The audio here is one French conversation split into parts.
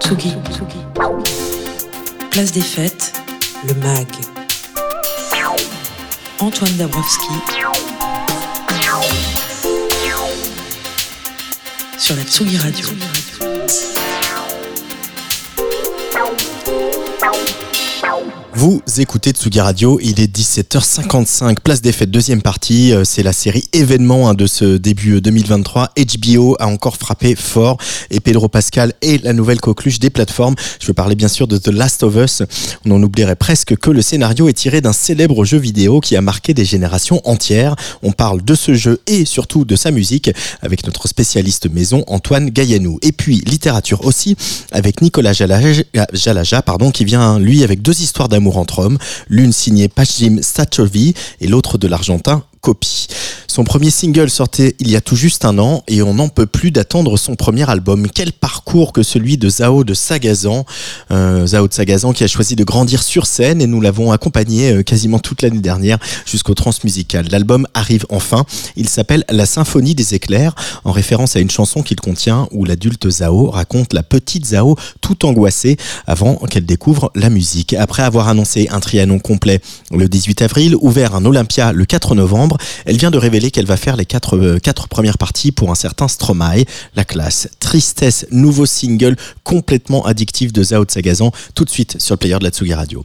Tsugi. Place des fêtes, le MAG. Antoine Dabrowski. Sur la Tsugi Radio. Vous écoutez Tsugi Radio, il est 17h55, place des fêtes, deuxième partie. Euh, c'est la série événement hein, de ce début 2023. Euh, HBO a encore frappé fort et Pedro Pascal est la nouvelle coqueluche des plateformes. Je veux parler bien sûr de The Last of Us. On en oublierait presque que le scénario est tiré d'un célèbre jeu vidéo qui a marqué des générations entières. On parle de ce jeu et surtout de sa musique avec notre spécialiste maison Antoine Gaillanou. Et puis littérature aussi avec Nicolas Jalaja, pardon, qui vient lui avec deux histoires d'amour entre hommes, l'une signée Pachim Sachovi et l'autre de l'Argentin Son premier single sortait il y a tout juste un an et on n'en peut plus d'attendre son premier album. Quel parcours que celui de Zao de Sagazan, euh, Zao de Sagazan qui a choisi de grandir sur scène et nous l'avons accompagné euh, quasiment toute l'année dernière jusqu'au transmusical. L'album arrive enfin. Il s'appelle La Symphonie des éclairs en référence à une chanson qu'il contient où l'adulte Zao raconte la petite Zao tout angoissée avant qu'elle découvre la musique. Après avoir annoncé un trianon complet le 18 avril, ouvert un Olympia le 4 novembre, elle vient de révéler qu'elle va faire les quatre, euh, quatre premières parties pour un certain Stromae, la classe. Tristesse, nouveau single complètement addictif de Zao Sagazan, tout de suite sur le player de la Tsugi Radio.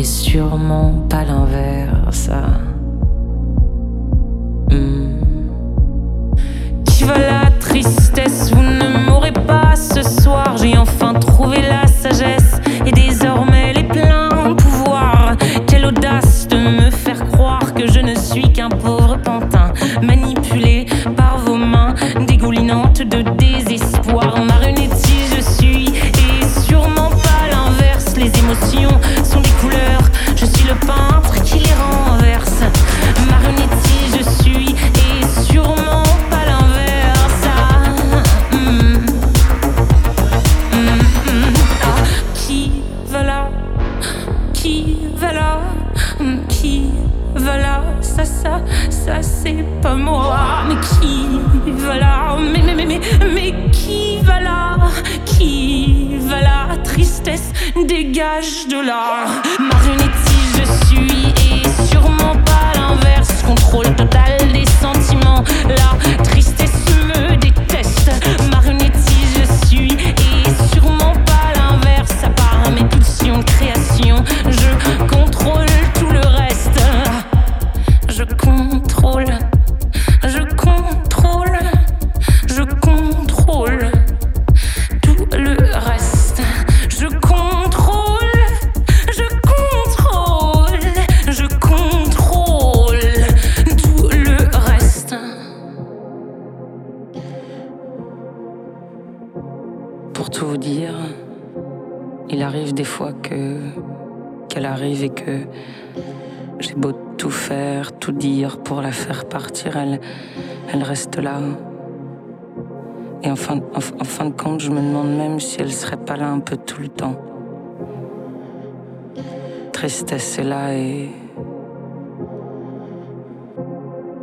et sûrement pas l'inverse. Hmm. Qui va la tristesse? Vous ne m'aurez pas ce soir. J'ai enfin trouvé la sagesse et désormais les pleins pouvoirs. Quelle audace de me faire croire que je ne suis qu'un pauvre pantin Et en fin, en, de compte, je me demande même si elle serait pas là un peu tout le temps. Tristesse est là et.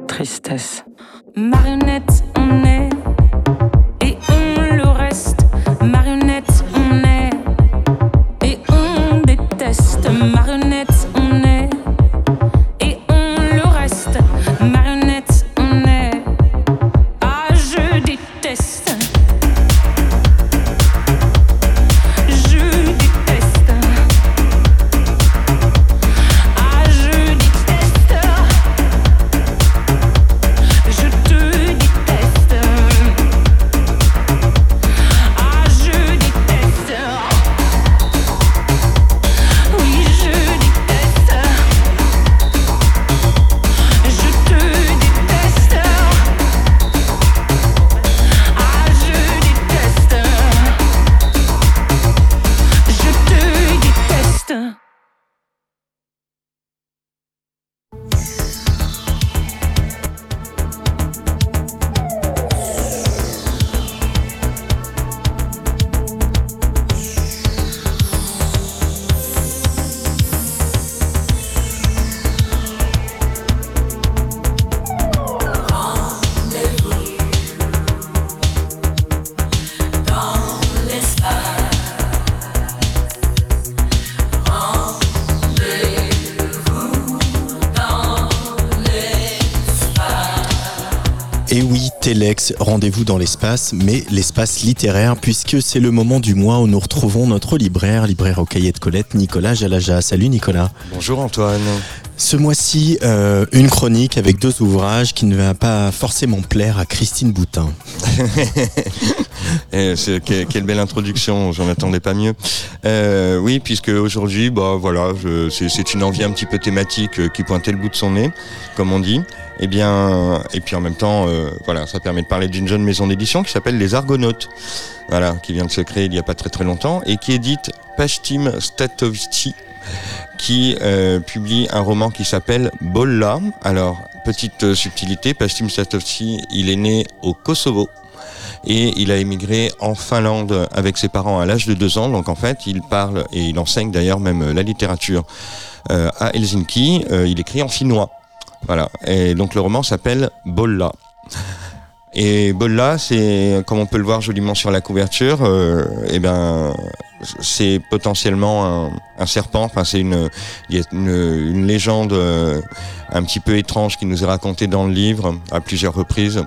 Tristesse. Marionnette, on est. rendez-vous dans l'espace, mais l'espace littéraire, puisque c'est le moment du mois où nous retrouvons notre libraire, libraire au cahier de Colette, Nicolas Jalaja. Salut Nicolas. Bonjour Antoine. Ce mois-ci, euh, une chronique avec deux ouvrages qui ne va pas forcément plaire à Christine Boutin. Eh, quelle belle introduction, j'en attendais pas mieux. Euh, oui, puisque aujourd'hui, bah voilà, c'est une envie un petit peu thématique euh, qui pointait le bout de son nez, comme on dit. Et eh bien, et puis en même temps, voilà, ça permet de parler d'une jeune maison d'édition qui s'appelle Les Argonautes, voilà, qui vient de se créer il n'y a pas très très longtemps et qui édite Pashtim Statovici qui euh, publie un roman qui s'appelle Bolla. Alors, petite euh, subtilité, Pastim Satovci, il est né au Kosovo et il a émigré en Finlande avec ses parents à l'âge de deux ans. Donc en fait, il parle et il enseigne d'ailleurs même la littérature euh, à Helsinki. il écrit en finnois. Voilà. Et donc le roman s'appelle Bolla. Et Bolla, c'est comme on peut le voir joliment sur la couverture, euh, eh ben c'est potentiellement un, serpent. Enfin, c'est une, y a une, légende euh, un petit peu étrange qui nous est racontée dans le livre à plusieurs reprises.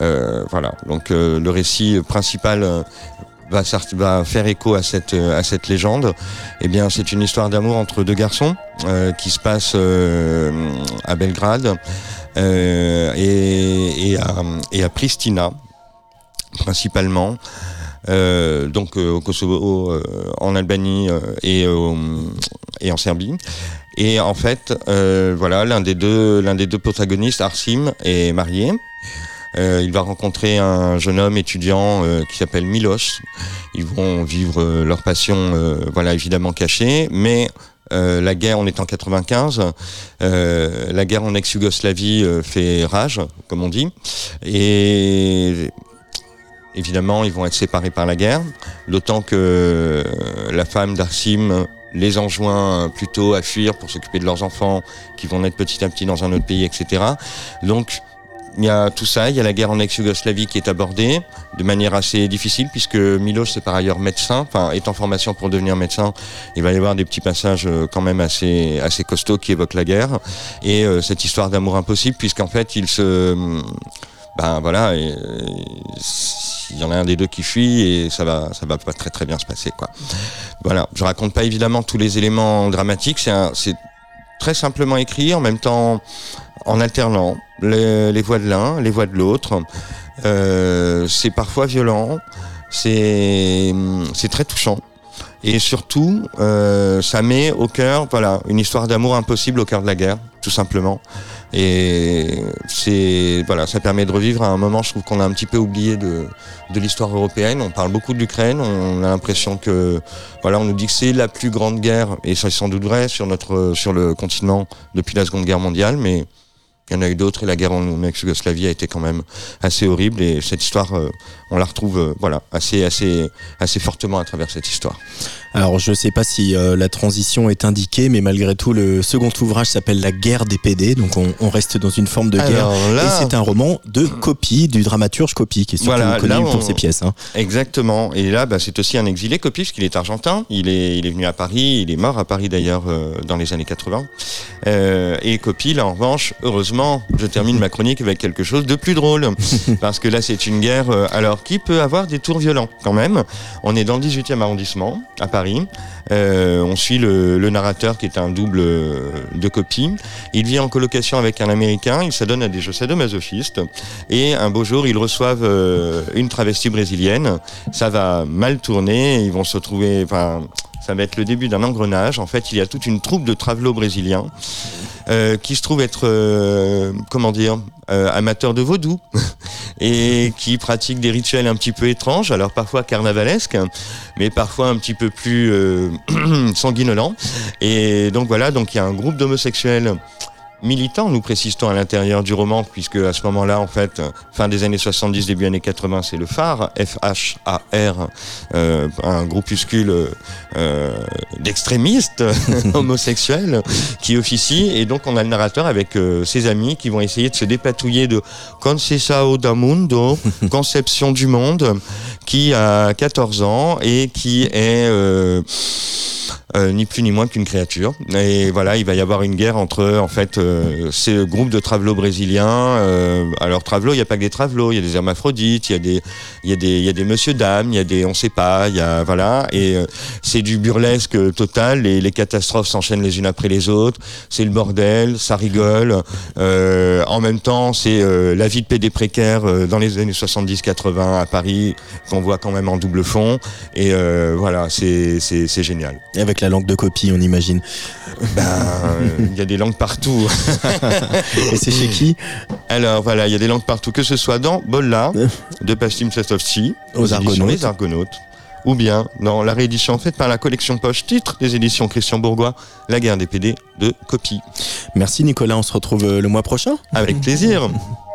Euh, voilà. Donc le récit principal va, va, faire écho à cette, à cette légende. Eh bien, c'est une histoire d'amour entre deux garçons qui se passe à Belgrade. Euh, et, et, à, et, à, Pristina principalement. Euh, donc euh, au Kosovo, en Albanie et, et en Serbie. Et en fait, voilà, l'un des deux, l'un des deux protagonistes, Arsim, est marié. Il va rencontrer un jeune homme étudiant qui s'appelle Milos. Ils vont vivre leur passion, voilà, évidemment cachée, mais euh, la guerre, on est en 95, euh, la guerre en ex-Yougoslavie euh, fait rage, comme on dit, et évidemment, ils vont être séparés par la guerre, d'autant que la femme d'Arsim les enjoint plutôt à fuir pour s'occuper de leurs enfants qui vont naître petit à petit dans un autre pays, etc. Donc, il y a tout ça, il y a la guerre en ex-Yougoslavie qui est abordée de manière assez difficile puisque Milos c'est par ailleurs médecin, enfin est en formation pour devenir médecin. Il va y avoir des petits passages euh, quand même assez assez costauds qui évoquent la guerre et euh, cette histoire d'amour impossible puisqu'en fait il se ben voilà, il y en a un des deux qui fuit et ça va ça va pas très très bien se passer quoi. Voilà, je raconte pas évidemment tous les éléments dramatiques, c'est très simplement écrit en même temps en alternant les, voix de l'un, les voix de l'autre. Euh, c'est parfois violent, c'est très touchant. Et surtout, euh, ça met au cœur, voilà, une histoire d'amour impossible au cœur de la guerre, tout simplement. Et c'est, voilà, ça permet de revivre à un moment, je trouve qu'on a un petit peu oublié de, de l'histoire européenne. On parle beaucoup de l'Ukraine, on a l'impression que, voilà, on nous dit que c'est la plus grande guerre, et ça c'est sans doute vrai sur notre, sur le continent depuis la Seconde Guerre mondiale, mais il y en a eu d'autres et la guerre en ex-Yougoslavie a été quand même assez horrible et cette histoire, euh, on la retrouve euh, voilà assez assez assez fortement à travers cette histoire. Alors je ne sais pas si euh, la transition est indiquée, mais malgré tout le second ouvrage s'appelle La guerre des PD, donc on, reste dans une forme de guerre. Et c'est un roman de copie du dramaturge Copie, qui est surtout connu pour ses pièces. Hein. Exactement. Et là, bah, c'est aussi un exilé Copie, parce qu'il est argentin. Il est il est venu à Paris, il est mort à Paris d'ailleurs dans les années 80. et Copie, là en revanche, heureusement, je termine ma chronique avec quelque chose de plus drôle, parce que là c'est une guerre. alors qui peut avoir des tours violents quand même. On est dans le 18e arrondissement, à Paris. Euh, on suit le, narrateur qui est un double euh, de copie. Il vit en colocation avec un Américain, il s'adonne à des jeux sadomasochistes. Et un beau jour, ils reçoivent euh, une travestie brésilienne. Ça va mal tourner, ils vont se retrouver... Enfin, ça va être le début d'un engrenage. En fait, il y a toute une troupe de travelots brésiliens euh, qui se trouve être, euh, comment dire, euh, amateurs de vaudou et qui pratiquent des rituels un petit peu étranges, alors parfois carnavalesques, mais parfois un petit peu plus sanguinolents. Et donc voilà, donc il y a un groupe d'homosexuels militant, nous précisons à l'intérieur du roman, puisque à ce moment-là, en fait, fin des années 70, début années 80, c'est le phare, F-H-A-R, euh, un groupuscule euh, d'extrémistes homosexuels qui officie, et donc on a le narrateur avec euh, ses amis qui vont essayer de se dépatouiller de Conceição da Mundo, Conception du Monde, qui a 14 ans et qui est ni plus ni moins qu'une créature. Et voilà, il va y avoir une guerre entre en fait euh, ces groupes de travelots brésiliens. Euh, alors travelots, il n'y a pas que des travelots, il y a des hermaphrodites, il y a des, il y a des, il y a des monsieur dames, il y a des, on sait pas, il y a voilà. Et euh, c'est du burlesque total. Les, les catastrophes s'enchaînent les unes après les autres. C'est le bordel, ça rigole. En même temps, c'est la vie de PD précaire dans les années 70-80 à Paris qu'on voit quand même en double fond. Et voilà, c'est c'est c'est génial. Et avec la langue de copie, on imagine. Ben, il y a des langues partout. Et c'est chez qui? Alors voilà, il y a des langues partout, que ce soit dans Bolla de Pastim Sestovci, Aux Argonautes. Les Argonautes, ou bien dans la réédition faite par la collection poche titre des éditions Christian Bourgois, La guerre des PD de copie. Merci Nicolas, on se retrouve euh, le mois prochain. Avec plaisir.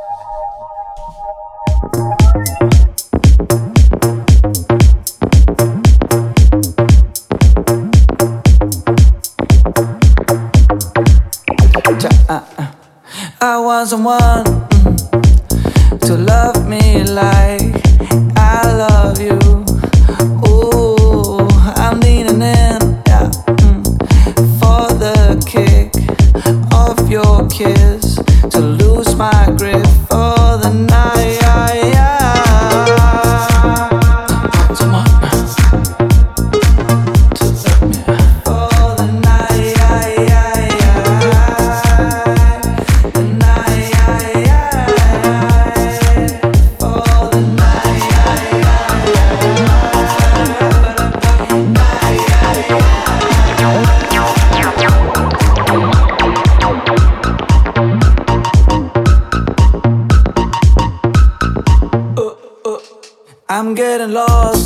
someone mm, to love me like lost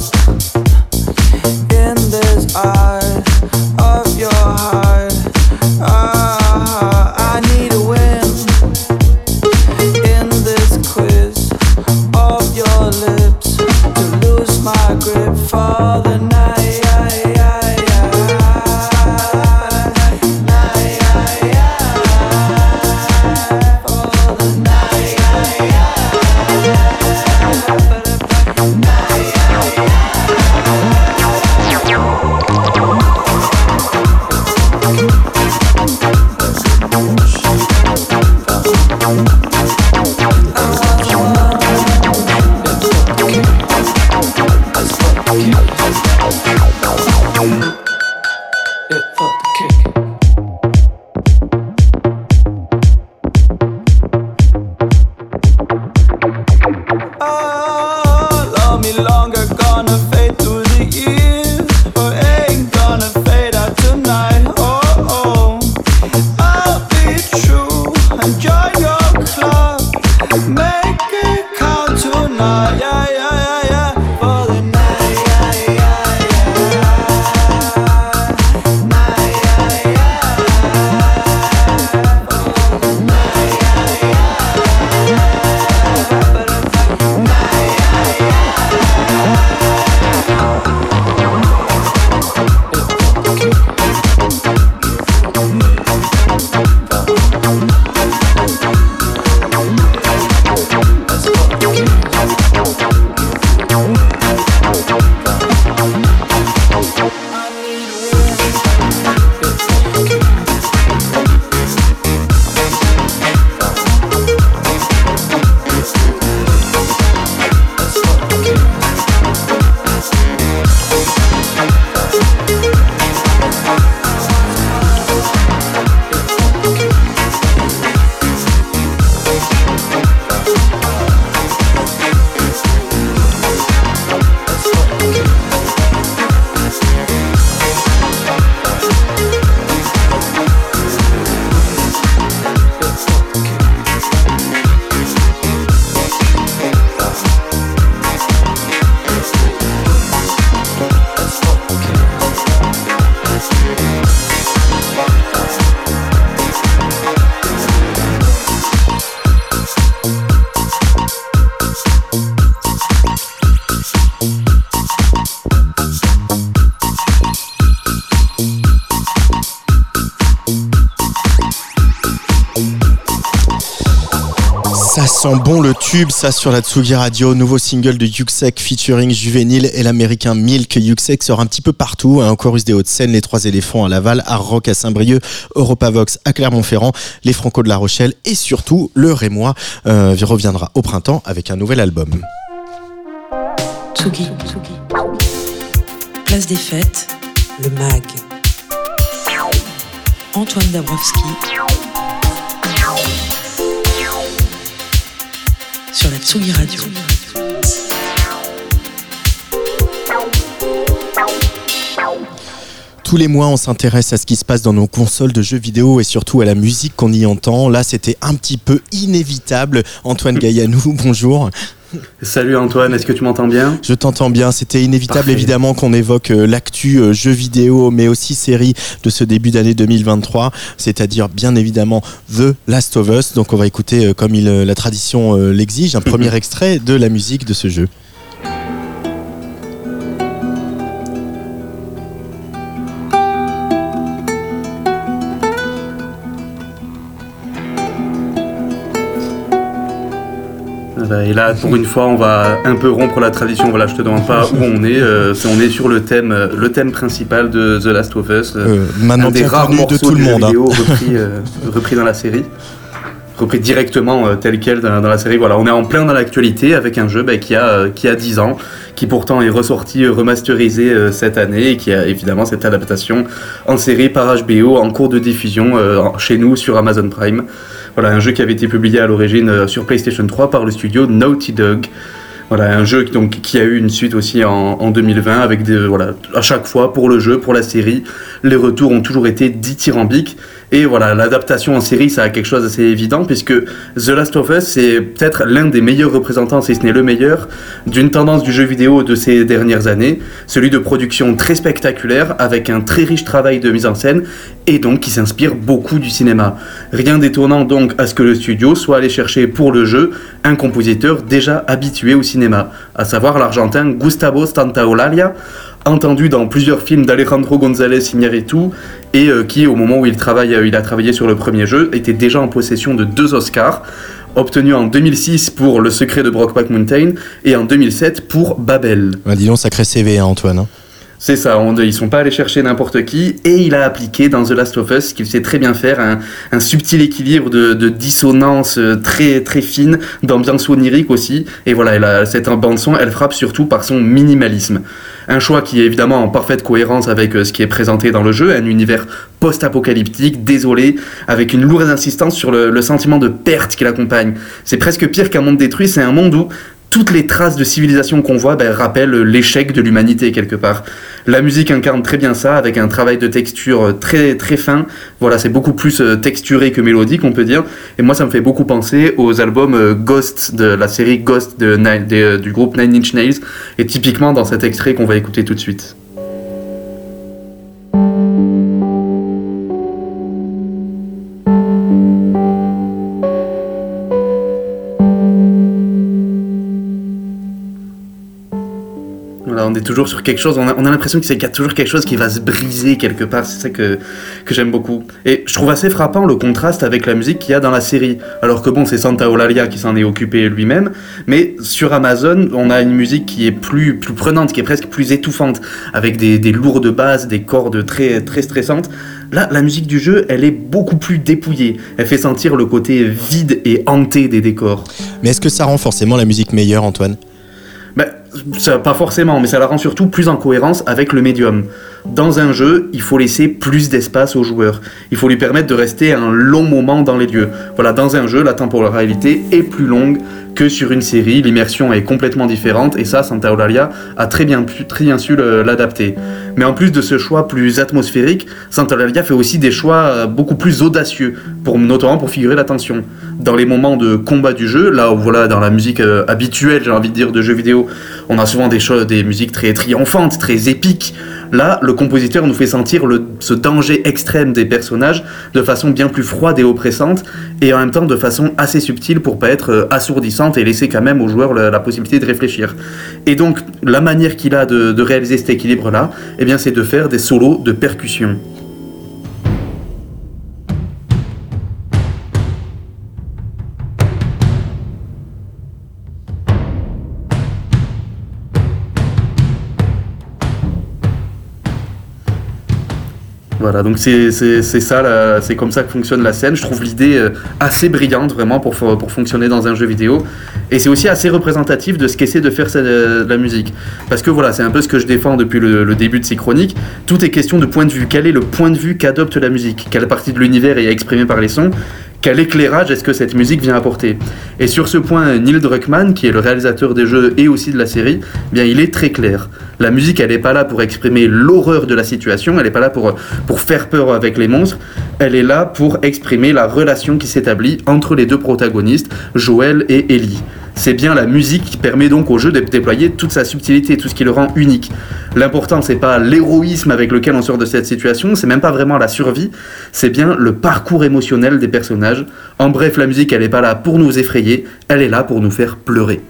sent bon le tube, ça sur la Tsugi Radio. Nouveau single de Yuxek featuring Juvénile et l'américain Milk. Yuxek sort un petit peu partout. Un chorus des Hauts-de-Seine, les Trois éléphants à Laval, Art Rock à Saint-Brieuc, Europavox à Clermont-Ferrand, les Franco de La Rochelle et surtout le Rémois euh, reviendra au printemps avec un nouvel album. Tsugi. Place des fêtes, le MAG. Antoine Dabrowski. Sur la Tsugi Radio. Tous les mois, on s'intéresse à ce qui se passe dans nos consoles de jeux vidéo et surtout à la musique qu'on y entend. Là, c'était un petit peu inévitable. Antoine Gaillanou, bonjour. Salut Antoine, est-ce que tu m'entends bien? Je t'entends bien. C'était inévitable Parfait. évidemment qu'on évoque euh, l'actu euh, jeux vidéo, mais aussi série de ce début d'année 2023, c'est-à-dire bien évidemment The Last of Us. Donc on va écouter, euh, comme il, la tradition l'exige, un premier extrait de la musique de ce jeu. Et là, pour une fois, on va un peu rompre la tradition. Voilà, je te demande pas où on est. euh, on est sur le thème, euh, le thème principal de The Last of Us. euh, Euh, maintenant un des rares morceaux de tout le monde. hein. repris, euh, repris dans la série. Repris directement euh, tel quel dans, dans la série. Voilà, on est en plein dans l'actualité avec un jeu bah, qui, a, euh, qui a 10 ans, qui pourtant est ressorti euh, remasterisé euh, cette année et qui a évidemment cette adaptation en série par HBO en cours de diffusion euh, chez nous sur Amazon Prime. Voilà, un jeu qui avait été publié à l'origine euh, sur PlayStation 3 par le studio Naughty Dog. Voilà, un jeu qui, a eu une suite aussi en, en 2020 avec voilà, à chaque fois pour le jeu, pour la série, les retours ont toujours été dithyrambiques. Et voilà, l'adaptation en série, ça a quelque chose d'assez évident puisque The Last of Us, c'est peut-être l'un des meilleurs représentants, si ce n'est le meilleur, d'une tendance du jeu vidéo de ces dernières années, celui de production très spectaculaire avec un très riche travail de mise en scène et donc qui s'inspire beaucoup du cinéma. Rien d'étonnant donc à ce que le studio soit allé chercher pour le jeu un compositeur déjà habitué au cinéma, à savoir l'argentin Gustavo Santaolalla, entendu dans plusieurs films d'Alejandro González Iñárritu et euh, qui au moment où il travaille euh, il a travaillé sur le premier jeu était déjà en possession de deux Oscars obtenus en 2006 pour Le secret de Brokeback Mountain et en 2007 pour Babel. Bah, dis donc, sacré CV, hein, Antoine. hein. C'est ça, on, ils sont pas allés chercher n'importe qui, et il a appliqué dans The Last of Us, qu'il sait très bien faire, un, subtil équilibre de, dissonance euh, très très fine, d'ambiance onirique aussi, et voilà, elle a, cette bande son, elle frappe surtout par son minimalisme. Un choix qui est évidemment en parfaite cohérence avec euh, ce qui est présenté dans le jeu, un univers post-apocalyptique, désolé, avec une lourde insistance sur le, le sentiment de perte qui l'accompagne. C'est presque pire qu'un monde détruit, c'est un monde où toutes les traces de civilisation qu'on voit ben, rappellent l'échec de l'humanité quelque part. La musique incarne très bien ça, avec un travail de texture euh, très très fin. Voilà, c'est beaucoup plus euh, texturé que mélodique, on peut dire. Et moi, ça me fait beaucoup penser aux albums euh, Ghost de la série Ghost du groupe Nine Inch Nails, et typiquement dans cet extrait qu'on va écouter tout de suite. Est toujours sur quelque chose, on a, on a l'impression que c'est- qu'il y a toujours quelque chose qui va se briser quelque part, c'est ça que, que j'aime beaucoup. Et je trouve assez frappant le contraste avec la musique qu'il y a dans la série. Alors que bon, c'est Santa Eulalia qui s'en est occupé lui-même, mais sur Amazon, on a une musique qui est plus, plus prenante, qui est presque plus étouffante, avec des, des lourdes basses, des cordes très, très stressantes. Là, la musique du jeu, elle est beaucoup plus dépouillée. Elle fait sentir le côté vide et hanté des décors. Mais est-ce que ça rend forcément la musique meilleure, Antoine? Ben, ça, pas forcément, mais ça la rend surtout plus en cohérence avec le médium. Dans un jeu, il faut laisser plus d'espace au joueur. Il faut lui permettre de rester un long moment dans les lieux. Voilà, dans un jeu, la temporalité est plus longue que sur une série. L'immersion est complètement différente et ça, Santa Eulalia a très bien, très bien su le- l'adapter. Mais en plus de ce choix plus atmosphérique, Santa Eulalia fait aussi des choix euh, beaucoup plus audacieux, notamment pour figurer l'attention. Dans les moments de combat du jeu, là où voilà, dans la musique euh, habituelle, j'ai envie de dire, de jeux vidéo, on a souvent des choses, des musiques très triomphantes, très épiques. Là, le compositeur nous fait sentir ce danger extrême des personnages de façon bien plus froide et oppressante, et en même temps de façon assez subtile pour pas être euh, assourdissante et laisser quand même au joueur la, la possibilité de réfléchir. Et donc, la manière qu'il a de, de réaliser cet équilibre-là, eh bien, c'est de faire des solos de percussion. Voilà, donc c'est ça, c'est comme ça que fonctionne la scène. Je trouve l'idée euh, assez brillante vraiment pour, fo- pour fonctionner dans un jeu vidéo. Et c'est aussi assez représentatif de ce qu'essaie de faire euh, la musique. Parce que voilà, c'est un peu ce que je défends depuis le début de ces chroniques. Tout est question de point de vue. Quel est le point de vue qu'adopte la musique? Quelle partie de l'univers est exprimée par les sons? Quel éclairage est-ce que cette musique vient apporter Et sur ce point, Neil Druckmann, qui est le réalisateur des jeux et aussi de la série, eh bien il est très clair. La musique, elle n'est pas là pour exprimer l'horreur de la situation, elle n'est pas là pour, pour faire peur avec les monstres, elle est là pour exprimer la relation qui s'établit entre les deux protagonistes, Joël et Ellie. C'est bien la musique qui permet donc au jeu de déployer toute sa subtilité, tout ce qui le rend unique. L'important, c'est pas l'héroïsme avec lequel on sort de cette situation, c'est même pas vraiment la survie, c'est bien le parcours émotionnel des personnages. En bref, la musique, elle est pas là pour nous effrayer, elle est là pour nous faire pleurer.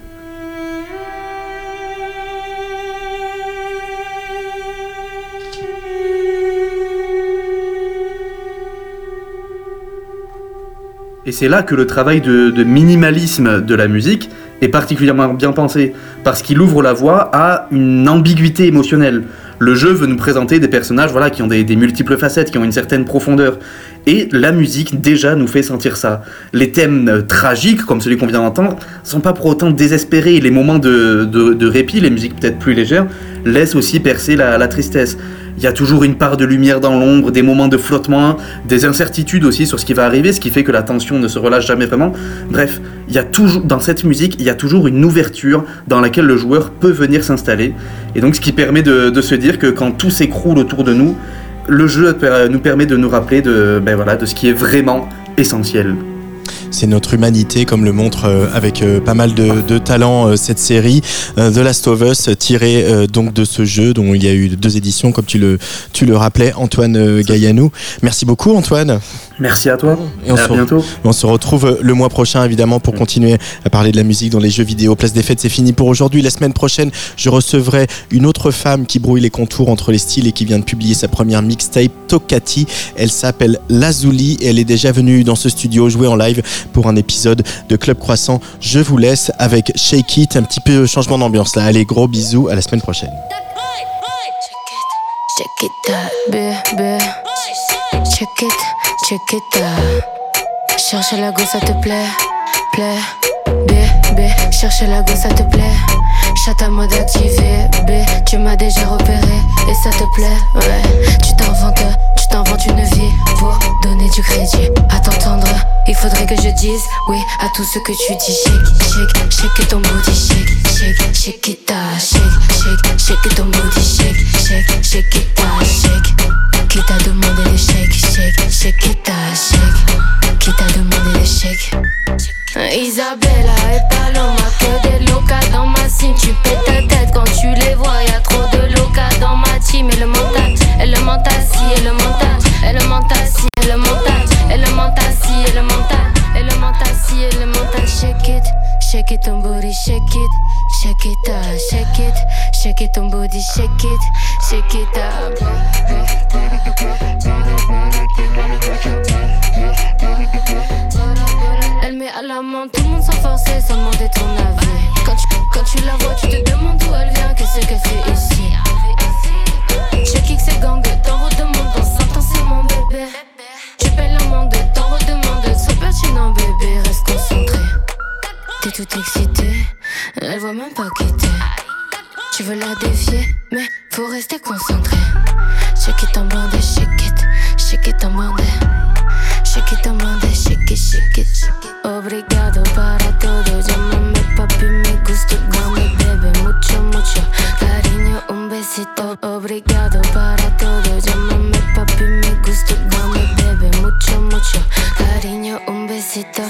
Et c'est là que le travail de, minimalisme de la musique est particulièrement bien pensé, parce qu'il ouvre la voie à une ambiguïté émotionnelle. Le jeu veut nous présenter des personnages voilà, qui ont des, multiples facettes, qui ont une certaine profondeur. Et la musique déjà nous fait sentir ça. Les thèmes euh, tragiques, comme celui qu'on vient d'entendre, sont pas pour autant désespérés. Les moments de- de répit, les musiques peut-être plus légères, laissent aussi percer la, tristesse. Il y a toujours une part de lumière dans l'ombre, des moments de flottement, des incertitudes aussi sur ce qui va arriver, ce qui fait que la tension ne se relâche jamais vraiment. Bref, il y a toujours dans cette musique, il y a toujours une ouverture dans laquelle le joueur peut venir s'installer. Et donc ce qui permet de, se dire que quand tout s'écroule autour de nous, le jeu per- nous permet de nous rappeler de, ben voilà, de ce qui est vraiment essentiel. C'est notre humanité, comme le montre euh, avec euh, pas mal de, de talent euh, cette série euh, The Last of Us, tirée euh, donc de ce jeu dont il y a eu deux éditions, comme tu le, tu le rappelais, Antoine Gaillanou. Merci beaucoup, Antoine. Merci à toi. Et on à se- bientôt. On se retrouve le mois prochain, évidemment, pour continuer à parler de la musique dans les jeux vidéo. Place des fêtes, c'est fini pour aujourd'hui. La semaine prochaine, je recevrai une autre femme qui brouille les contours entre les styles et qui vient de publier sa première mixtape, Tokati. Elle s'appelle Lazuli et elle est déjà venue dans ce studio jouer en live pour un épisode de Club Croissant. Je vous laisse avec Shake It, un petit peu changement d'ambiance là. Allez, gros bisous, à la semaine prochaine. Chat à mode activé, B. Tu m'as déjà repéré et ça te plaît, ouais. Tu t'inventes, tu t'inventes une vie pour donner du crédit à t'entendre. Il faudrait que je dise oui à tout ce que tu dis. Shake, shake, shake ton booty, shake, shake, shake it out, shake, shake, shake ton booty, shake, shake, shake it out, shake. Qui t'a demandé les shake, shake, shake it out, shake. Qui t'a demandé les shake? Isabella et Paloma, que des locas dans ma cime. Tu pètes ta tête quand tu les vois. Y'a trop de locas dans ma team. Et le mental, et le mental, si, et le mental, et le mental, si, et le mental, et le mental, si, et le mental. Shake it, shake it ton booty, shake it, shake it out, shake it, shake it ton booty, shake it, shake it out. À la main tout le monde sans forcer, sans demander ton avis. Quand tu, quand tu la vois, tu te demandes d'où elle vient, qu'est-ce qu'elle fait ici? Je kick ses gangs, t'en redemandes, dans 100 ans c'est mon bébé. Tu payes l'amende, t'en redemandes, sois pertinent bébé, reste concentré. T'es tout excité, elle voit même pas quitter. Tu veux la défier, mais faut rester concentré. Shake it en bandé, shake it, shake it en bandé. Shake it bandé, shake it, shake it. Obrigado para todo, llámame papi, me gusta dame bebé, mucho, mucho cariño, un besito. Obrigado para todo, llámame papi, me gusta dame bebé, mucho, mucho cariño, un besito.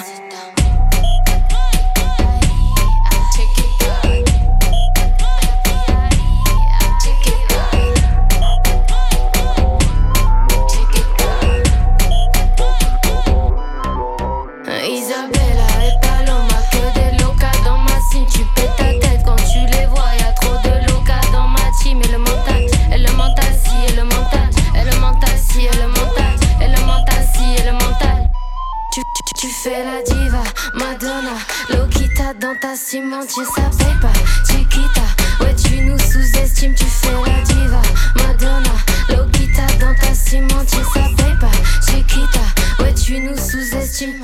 Tu fais la diva, Madonna, Lokita dans ta cimentière, ça paye pas. Chiquita, ouais, tu nous sous-estimes. Tu fais la diva, Madonna, Lokita dans ta cimentière, ça paye pas. Chiquita, ouais, tu nous sous-estimes.